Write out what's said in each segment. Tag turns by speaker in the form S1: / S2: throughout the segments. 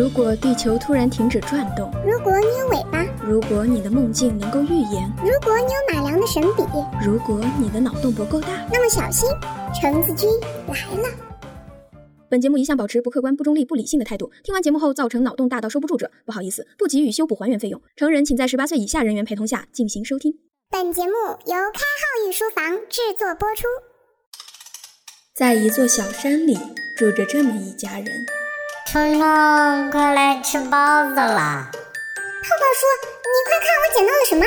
S1: 如果地球突然停止转动，
S2: 如果你有尾巴，
S1: 如果你的梦境能够预言，
S2: 如果你有马良的神笔，
S1: 如果你的脑洞不够大，
S2: 那么小心，橙子君来了。
S1: 本节目一向保持不客观、不中立、不理性的态度。听完节目后造成脑洞大到收不住者，不好意思，不给予修补还原费用。成人请在十八岁以下人员陪同下进行收听。
S2: 本节目由开号御书房制作播出。
S1: 在一座小山里，住着这么一家人。
S3: 虫虫，快来吃包子啦！
S2: 泡泡说：“你快看，我捡到了什么？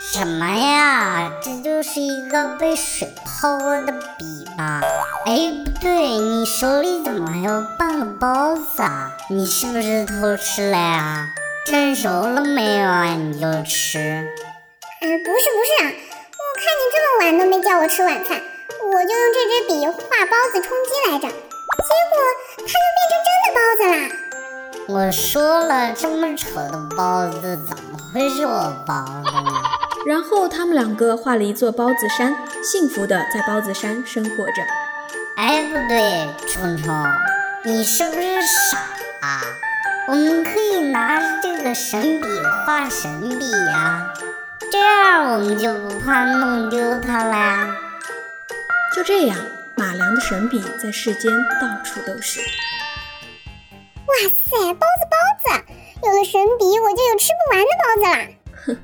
S3: 什么呀？这就是一个被水泡过的笔吧？哎，不对，你手里怎么还有半个包子啊？你是不是偷吃了呀？蒸熟了没有啊？你就吃。
S2: 哎，不是不是啊，我看你这么晚都没叫我吃晚饭，我就用这支笔画包子充饥来着，结果它就变成真的包子啦。
S3: 我说了，这么丑的包子怎么会是我包的呢？
S1: 然后他们两个画了一座包子山，幸福的在包子山生活着。
S3: 哎，不对，虫虫，你是不是傻啊？我们可以拿着这个神笔画神笔呀，这样我们就不怕弄丢它了。
S1: 就这样，马良的神笔在世间到处都是。
S2: 哇塞，包子包子，有了神笔，我就有吃不完的包子啦！
S1: 哼，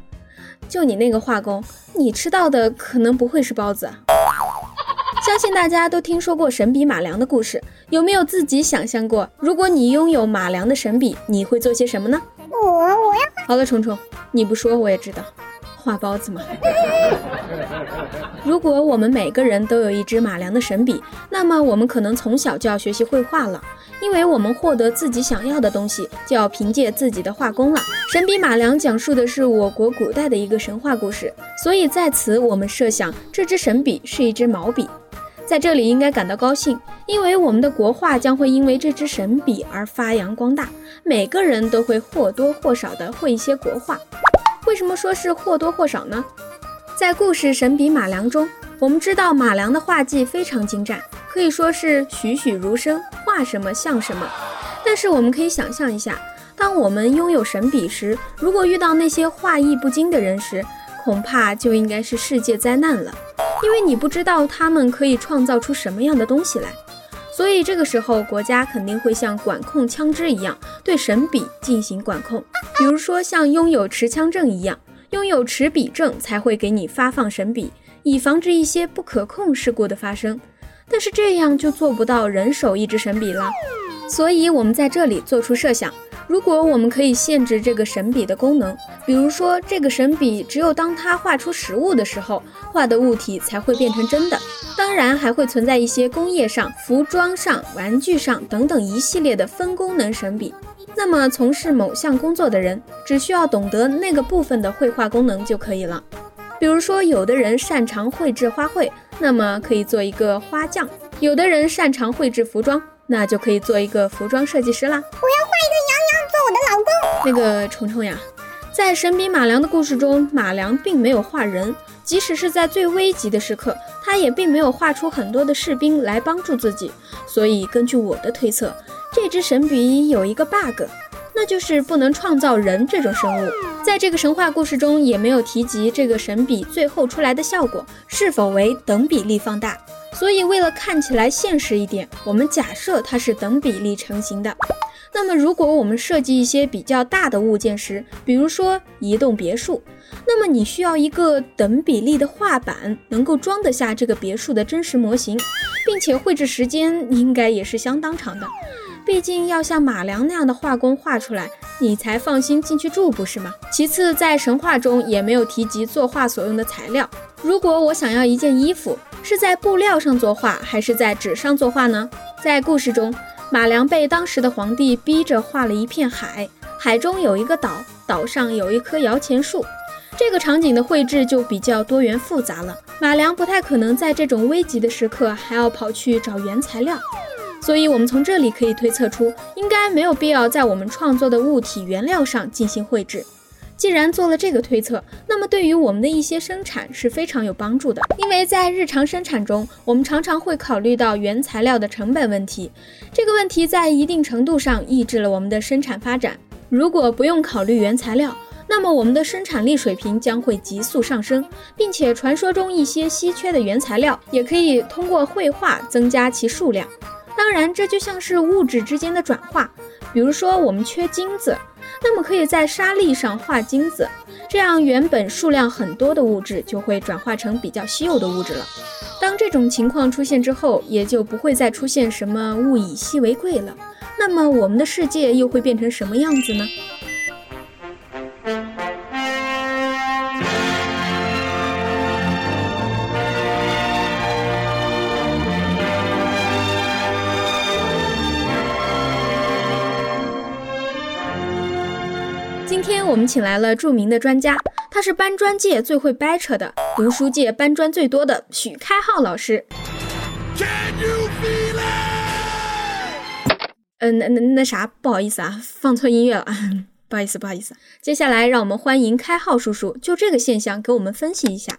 S1: 就你那个画工，你吃到的可能不会是包子。相信大家都听说过神笔马良的故事，有没有自己想象过，如果你拥有马良的神笔，你会做些什么呢？
S2: 我我要
S1: 好了，虫虫，你不说我也知道，画包子嘛。如果我们每个人都有一支马良的神笔，那么我们可能从小就要学习绘画了。因为我们获得自己想要的东西，就要凭借自己的画工了。神笔马良讲述的是我国古代的一个神话故事，所以在此我们设想这支神笔是一支毛笔。在这里应该感到高兴，因为我们的国画将会因为这支神笔而发扬光大，每个人都会或多或少的会一些国画。为什么说是或多或少呢？在故事《神笔马良》中，我们知道马良的画技非常精湛。可以说是栩栩如生，画什么像什么。但是我们可以想象一下，当我们拥有神笔时，如果遇到那些画艺不精的人时，恐怕就应该是世界灾难了。因为你不知道他们可以创造出什么样的东西来。所以这个时候，国家肯定会像管控枪支一样，对神笔进行管控。比如说像拥有持枪证一样，拥有持笔证才会给你发放神笔，以防止一些不可控事故的发生。但是这样就做不到人手一支神笔了，所以我们在这里做出设想：如果我们可以限制这个神笔的功能，比如说这个神笔只有当它画出实物的时候，画的物体才会变成真的。当然还会存在一些工业上、服装上、玩具上等等一系列的分功能神笔。那么从事某项工作的人只需要懂得那个部分的绘画功能就可以了。比如说，有的人擅长绘制花卉。那么可以做一个花匠，有的人擅长绘制服装，那就可以做一个服装设计师啦。我要
S2: 画一个我的老公。
S1: 那个虫虫呀，在神笔马良的故事中，马良并没有画人，即使是在最危急的时刻，他也并没有画出很多的士兵来帮助自己。所以根据我的推测，这支神笔有一个 bug。那就是不能创造人这种生物，在这个神话故事中也没有提及这个神笔最后出来的效果是否为等比例放大。所以为了看起来现实一点，我们假设它是等比例成型的。那么如果我们设计一些比较大的物件时，比如说一栋别墅，那么你需要一个等比例的画板，能够装得下这个别墅的真实模型，并且绘制时间应该也是相当长的。毕竟要像马良那样的画工画出来，你才放心进去住，不是吗？其次，在神话中也没有提及作画所用的材料。如果我想要一件衣服，是在布料上作画，还是在纸上作画呢？在故事中，马良被当时的皇帝逼着画了一片海，海中有一个岛，岛上有一棵摇钱树，这个场景的绘制就比较多元复杂了。马良不太可能在这种危急的时刻还要跑去找原材料。所以，我们从这里可以推测出，应该没有必要在我们创作的物体原料上进行绘制。既然做了这个推测，那么对于我们的一些生产是非常有帮助的。因为在日常生产中，我们常常会考虑到原材料的成本问题，这个问题在一定程度上抑制了我们的生产发展。如果不用考虑原材料，那么我们的生产力水平将会急速上升，并且传说中一些稀缺的原材料也可以通过绘画增加其数量。当然，这就像是物质之间的转化，比如说我们缺金子，那么可以在沙粒上画金子，这样原本数量很多的物质就会转化成比较稀有的物质了。当这种情况出现之后，也就不会再出现什么物以稀为贵了。那么我们的世界又会变成什么样子呢？今天我们请来了著名的专家，他是搬砖界最会掰扯的，读书界搬砖最多的许开浩老师。嗯，那那那啥，不好意思啊，放错音乐了，不好意思，不好意思。接下来让我们欢迎开浩叔叔，就这个现象给我们分析一下。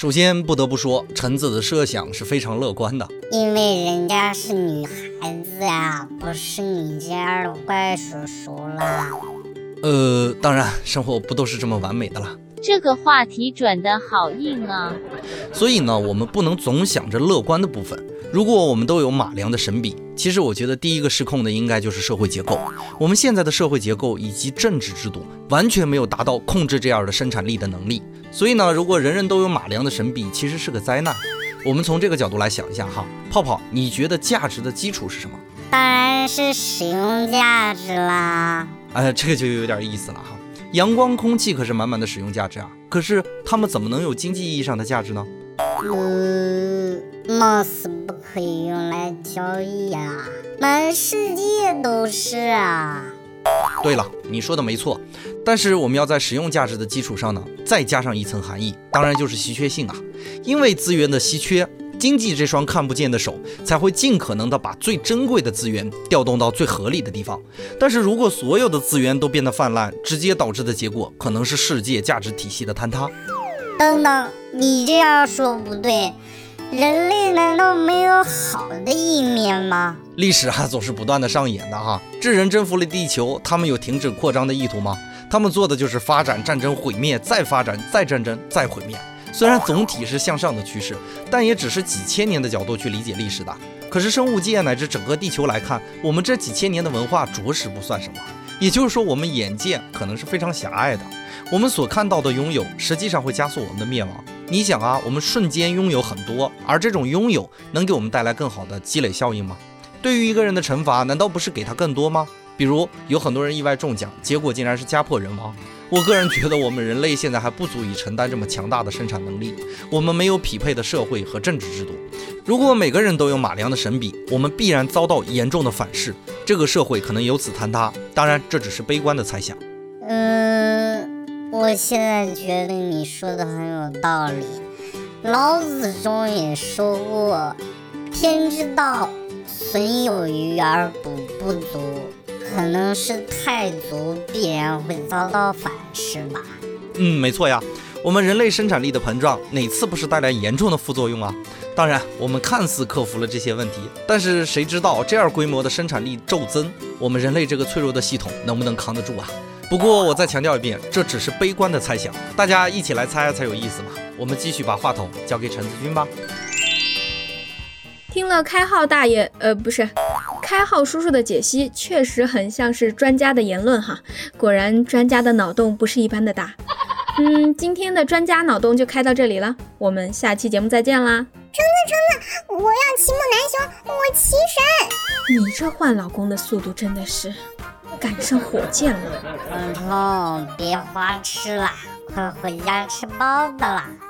S4: 首先不得不说，橙子的设想是非常乐观的，
S3: 因为人家是女孩子呀，不是你这样的怪叔叔啦。
S4: 呃，当然，生活不都是这么完美的啦。
S5: 这个话题转的好硬啊！
S4: 所以呢，我们不能总想着乐观的部分。如果我们都有马良的神笔，其实我觉得第一个失控的应该就是社会结构。我们现在的社会结构以及政治制度完全没有达到控制这样的生产力的能力。所以呢，如果人人都有马良的神笔，其实是个灾难。我们从这个角度来想一下哈，泡泡，你觉得价值的基础是什么？
S3: 当然是使用价值啦。
S4: 哎，这个就有点意思了哈。阳光、空气可是满满的使用价值啊，可是它们怎么能有经济意义上的价值呢？
S3: 嗯，貌似不可以用来交易啊，满世界都是啊。
S4: 对了，你说的没错，但是我们要在使用价值的基础上呢，再加上一层含义，当然就是稀缺性啊。因为资源的稀缺，经济这双看不见的手才会尽可能的把最珍贵的资源调动到最合理的地方。但是如果所有的资源都变得泛滥，直接导致的结果可能是世界价值体系的坍塌。
S3: 等等，你这样说不对。人类难道没有好的一面吗？
S4: 历史啊，总是不断的上演的哈。智人征服了地球，他们有停止扩张的意图吗？他们做的就是发展、战争、毁灭，再发展、再战争、再毁灭。虽然总体是向上的趋势，但也只是几千年的角度去理解历史的。可是生物界乃至整个地球来看，我们这几千年的文化着实不算什么。也就是说，我们眼界可能是非常狭隘的。我们所看到的拥有，实际上会加速我们的灭亡。你想啊，我们瞬间拥有很多，而这种拥有能给我们带来更好的积累效应吗？对于一个人的惩罚，难道不是给他更多吗？比如有很多人意外中奖，结果竟然是家破人亡。我个人觉得，我们人类现在还不足以承担这么强大的生产能力，我们没有匹配的社会和政治制度。如果每个人都有马良的神笔，我们必然遭到严重的反噬，这个社会可能由此坍塌。当然，这只是悲观的猜想。
S3: 嗯。我现在觉得你说的很有道理。老子中也说过：“天之道，损有余而补不足。”可能是太足，必然会遭到反噬吧。
S4: 嗯，没错呀。我们人类生产力的膨胀，哪次不是带来严重的副作用啊？当然，我们看似克服了这些问题，但是谁知道这样规模的生产力骤增，我们人类这个脆弱的系统能不能扛得住啊？不过我再强调一遍，这只是悲观的猜想，大家一起来猜才有意思嘛。我们继续把话筒交给陈子君吧。
S1: 听了开号大爷，呃，不是，开号叔叔的解析，确实很像是专家的言论哈。果然，专家的脑洞不是一般的大。嗯，今天的专家脑洞就开到这里了，我们下期节目再见啦。橙
S2: 子，橙子，我要骑木南熊，我骑神。
S1: 你这换老公的速度真的是。赶上火箭了，
S3: 彤彤，别花痴了，快回家吃包子啦！
S2: 咦？